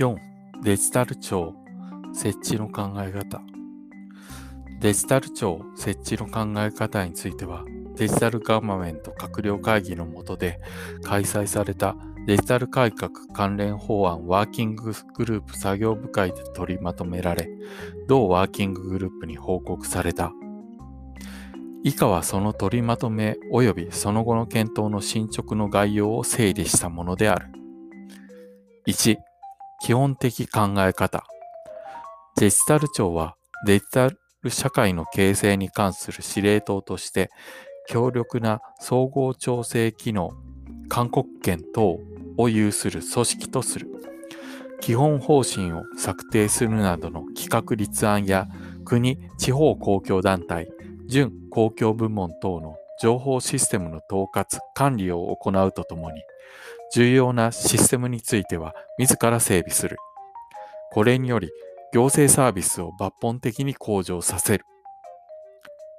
4デジタル庁設置の考え方デジタル庁設置の考え方についてはデジタルガバメント閣僚会議の下で開催されたデジタル改革関連法案ワーキンググループ作業部会で取りまとめられ、同ワーキンググループに報告された。以下はその取りまとめ及びその後の検討の進捗の概要を整理したものである。1、基本的考え方。デジタル庁はデジタル社会の形成に関する司令塔として強力な総合調整機能、勧告権等を有する組織とする。基本方針を策定するなどの企画立案や国、地方公共団体、準公共部門等の情報システムの統括、管理を行うとともに、重要なシステムについては自ら整備する。これにより、行政サービスを抜本的に向上させる。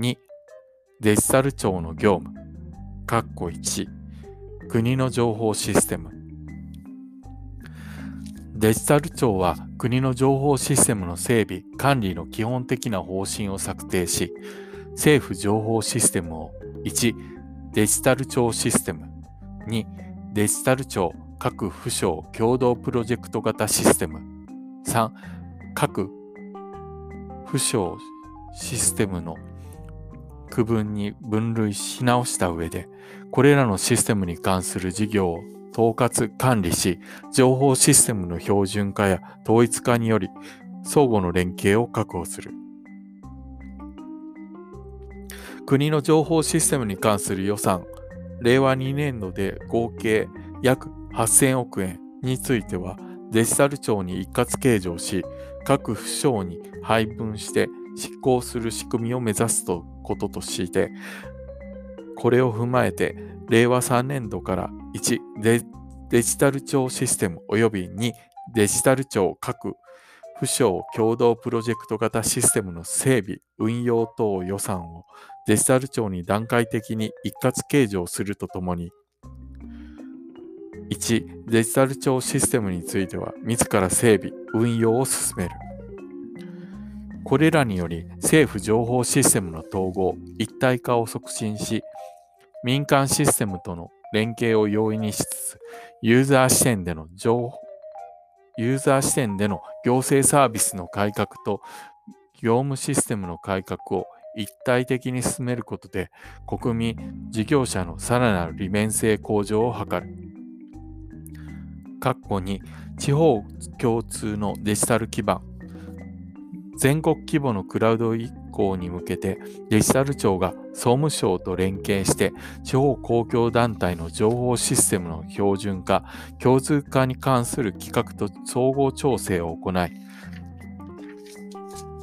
2、デジタル庁の業務。括弧1、国の情報システム。デジタル庁は国の情報システムの整備、管理の基本的な方針を策定し、政府情報システムを1、デジタル庁システム、2、デジタル庁各府省共同プロジェクト型システム、3、各府省システムの区分に分類し直した上で、これらのシステムに関する事業を統括管理し、情報システムの標準化や統一化により、相互の連携を確保する。国の情報システムに関する予算、令和2年度で合計約8000億円については、デジタル庁に一括計上し、各府省に配分して執行する仕組みを目指すこととして、これを踏まえて、令和3年度から1デ、デジタル庁システム及び2、デジタル庁各府省共同プロジェクト型システムの整備、運用等予算をデジタル庁に段階的に一括計上するとともに、1、デジタル庁システムについては自ら整備、運用を進める。これらにより政府情報システムの統合、一体化を促進し、民間システムとの連携を容易にしつつ、ユーザー視点での情報、ユーザー視点での行政サービスの改革と業務システムの改革を一体的に進めることで国民、事業者のさらなる利便性向上を図る。括弧に地方共通のデジタル基盤全国規模のクラウド移行に向けてデジタル庁が総務省と連携して地方公共団体の情報システムの標準化、共通化に関する企画と総合調整を行い、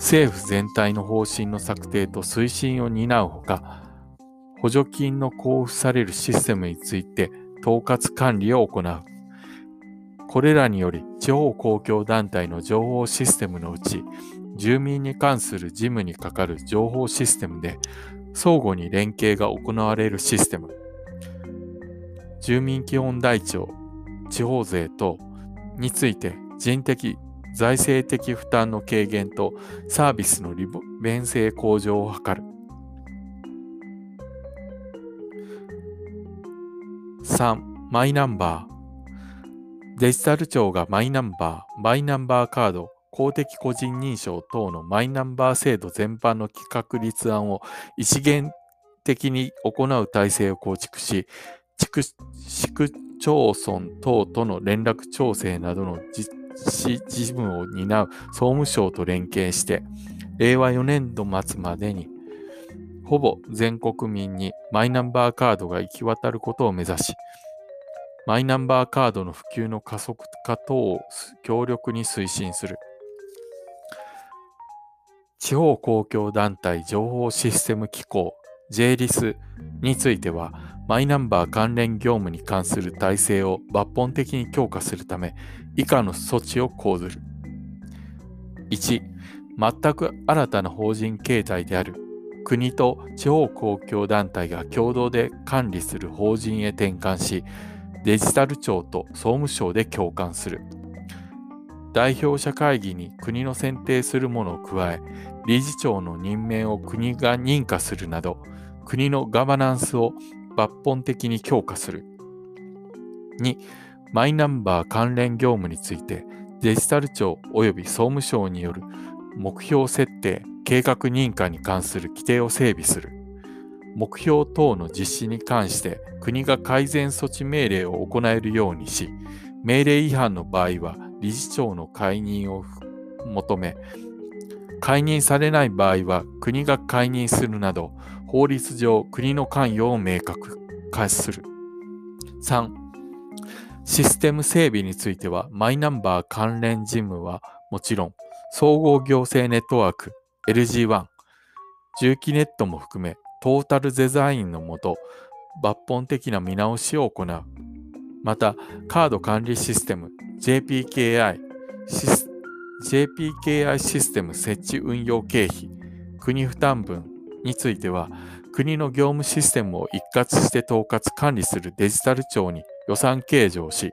政府全体の方針の策定と推進を担うほか、補助金の交付されるシステムについて統括管理を行う。これらにより地方公共団体の情報システムのうち住民に関する事務にかかる情報システムで相互に連携が行われるシステム住民基本台帳地方税等について人的財政的負担の軽減とサービスの利便性向上を図る。3マイナンバー。デジタル庁がマイナンバー、マイナンバーカード、公的個人認証等のマイナンバー制度全般の企画立案を一元的に行う体制を構築し、市区町村等との連絡調整などの実事務を担う総務省と連携して、令和4年度末までに、ほぼ全国民にマイナンバーカードが行き渡ることを目指し、マイナンバーカードの普及の加速化等を強力に推進する。地方公共団体情報システム機構 JLIS については、マイナンバー関連業務に関する体制を抜本的に強化するため、以下の措置を講ずる。1、全く新たな法人形態である国と地方公共団体が共同で管理する法人へ転換し、デジタル庁と総務省で共管する。代表者会議に国の選定するものを加え、理事長の任命を国が認可するなど、国のガバナンスを抜本的に強化する。2、マイナンバー関連業務について、デジタル庁及び総務省による目標設定、計画認可に関する規定を整備する。目標等の実施に関して国が改善措置命令を行えるようにし、命令違反の場合は理事長の解任を求め、解任されない場合は国が解任するなど、法律上国の関与を明確化する。3. システム整備については、マイナンバー関連事務はもちろん、総合行政ネットワーク LG1、重機ネットも含め、トータルデザインのもと、抜本的な見直しを行う。また、カード管理システム JPKI シス JPKI システム設置運用経費国負担分については国の業務システムを一括して統括管理するデジタル庁に予算計上し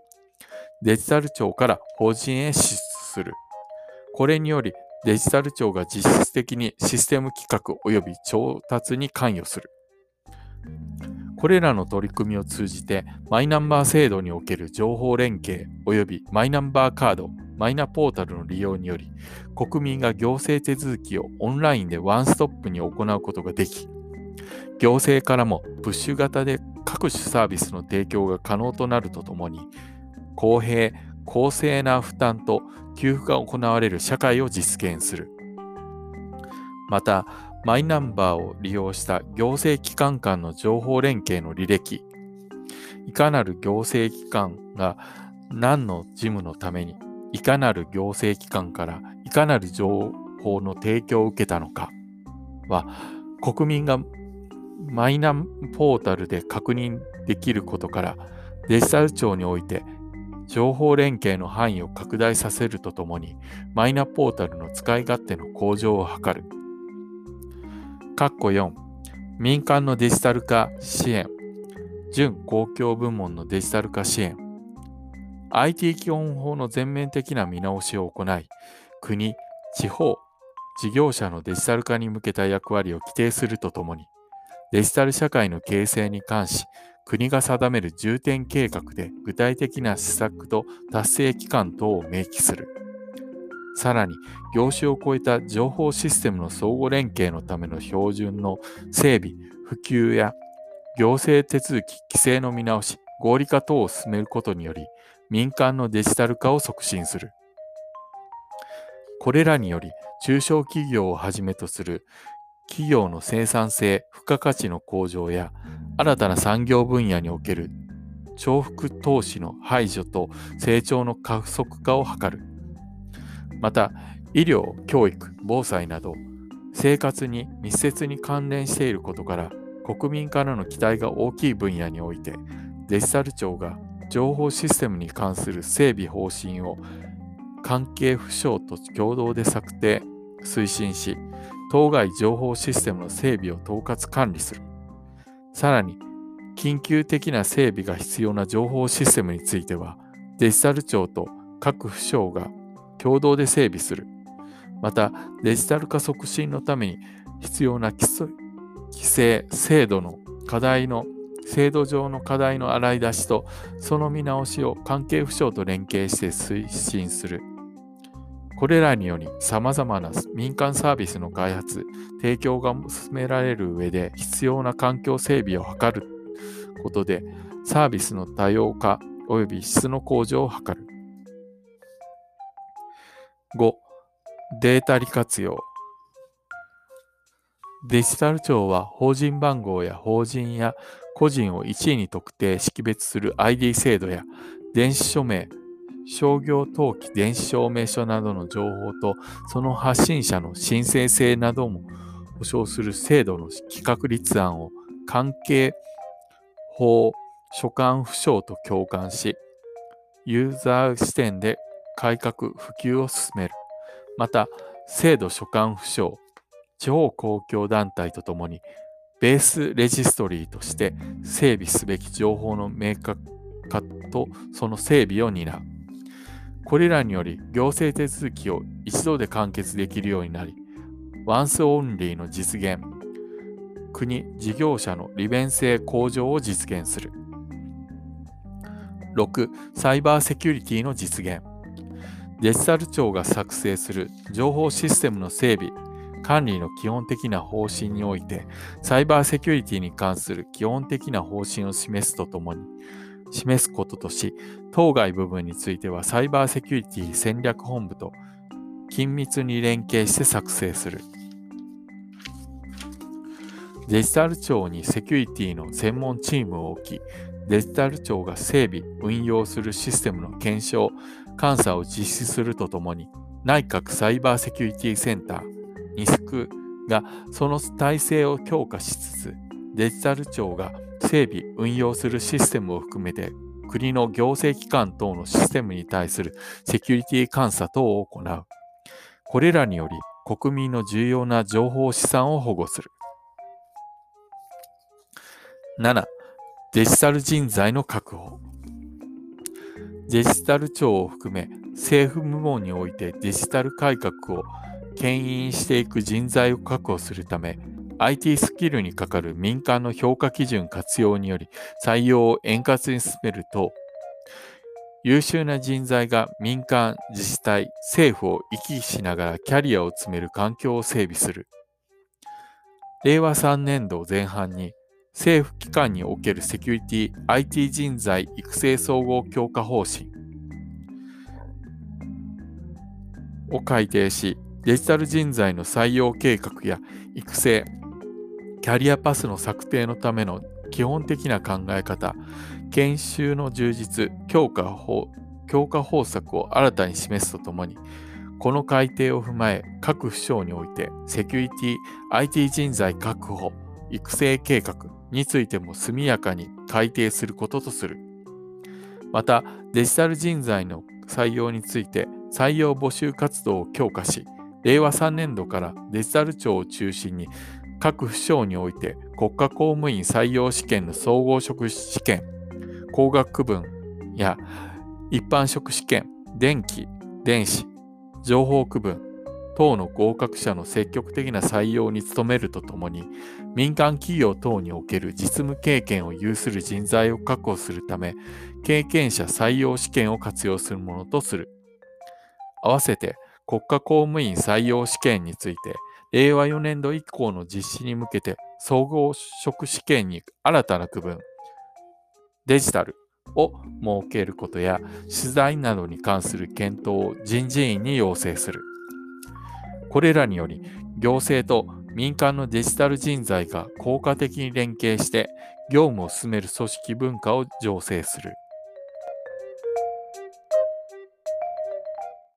デジタル庁から法人へ支出する。これによりデジタル庁が実質的にシステム企画及び調達に関与する。これらの取り組みを通じて、マイナンバー制度における情報連携及びマイナンバーカード、マイナポータルの利用により、国民が行政手続きをオンラインでワンストップに行うことができ、行政からもプッシュ型で各種サービスの提供が可能となるとともに、公平、公正な負担と給付が行われる社会を実現する。また、マイナンバーを利用した行政機関間の情報連携の履歴、いかなる行政機関が何の事務のために、いかなる行政機関からいかなる情報の提供を受けたのかは、国民がマイナポータルで確認できることから、デジタル庁において情報連携の範囲を拡大させるとともに、マイナポータルの使い勝手の向上を図る。括弧4民間のデジタル化支援。準公共部門のデジタル化支援。IT 基本法の全面的な見直しを行い国、地方、事業者のデジタル化に向けた役割を規定するとともにデジタル社会の形成に関し国が定める重点計画で具体的な施策と達成期間等を明記する。さらに、業種を超えた情報システムの相互連携のための標準の整備、普及や行政手続き、規制の見直し、合理化等を進めることにより、民間のデジタル化を促進する。これらにより、中小企業をはじめとする企業の生産性、付加価値の向上や、新たな産業分野における重複投資の排除と成長の加速化を図る。また、医療、教育、防災など、生活に密接に関連していることから、国民からの期待が大きい分野において、デジタル庁が情報システムに関する整備方針を関係府省と共同で策定、推進し、当該情報システムの整備を統括管理する。さらに、緊急的な整備が必要な情報システムについては、デジタル庁と各府省が共同で整備する。また、デジタル化促進のために必要な規制、制度の課題の、制度上の課題の洗い出しと、その見直しを関係府省と連携して推進する。これらにより、様々な民間サービスの開発、提供が進められる上で必要な環境整備を図ることで、サービスの多様化及び質の向上を図る。5、データ利活用。デジタル庁は法人番号や法人や個人を1位に特定識別する ID 制度や電子署名、商業登記電子証明書などの情報とその発信者の申請性なども保証する制度の企画立案を関係法所管府省と共感し、ユーザー視点で改革・普及を進める。また、制度所管府省、地方公共団体とともに、ベースレジストリーとして整備すべき情報の明確化とその整備を担う。これらにより行政手続きを一度で完結できるようになり、ワンスオンリーの実現、国、事業者の利便性向上を実現する。6. サイバーセキュリティの実現。デジタル庁が作成する情報システムの整備、管理の基本的な方針において、サイバーセキュリティに関する基本的な方針を示すとともに、示すこととし、当該部分についてはサイバーセキュリティ戦略本部と緊密に連携して作成する。デジタル庁にセキュリティの専門チームを置き、デジタル庁が整備、運用するシステムの検証、監査を実施するとともに、内閣サイバーセキュリティセンター、ニスクがその体制を強化しつつ、デジタル庁が整備、運用するシステムを含めて、国の行政機関等のシステムに対するセキュリティ監査等を行う。これらにより、国民の重要な情報資産を保護する。7. デジタル人材の確保。デジタル庁を含め政府部門においてデジタル改革を牽引していく人材を確保するため IT スキルにかかる民間の評価基準活用により採用を円滑に進めると優秀な人材が民間、自治体、政府を行き来しながらキャリアを積める環境を整備する。令和3年度前半に政府機関におけるセキュリティ IT 人材育成総合強化方針を改定し、デジタル人材の採用計画や育成、キャリアパスの策定のための基本的な考え方、研修の充実、強化法強化方策を新たに示すとともに、この改定を踏まえ、各府省において、セキュリティ IT 人材確保、育成計画についても速やかに改定することとする。また、デジタル人材の採用について採用募集活動を強化し、令和3年度からデジタル庁を中心に各府省において国家公務員採用試験の総合職試験、工学区分や一般職試験、電気、電子、情報区分、等の合格者の積極的な採用に努めるとともに、民間企業等における実務経験を有する人材を確保するため、経験者採用試験を活用するものとする。合わせて、国家公務員採用試験について、令和4年度以降の実施に向けて、総合職試験に新たな区分、デジタルを設けることや、取材などに関する検討を人事院に要請する。これらにより、行政と民間のデジタル人材が効果的に連携して業務を進める組織文化を醸成する。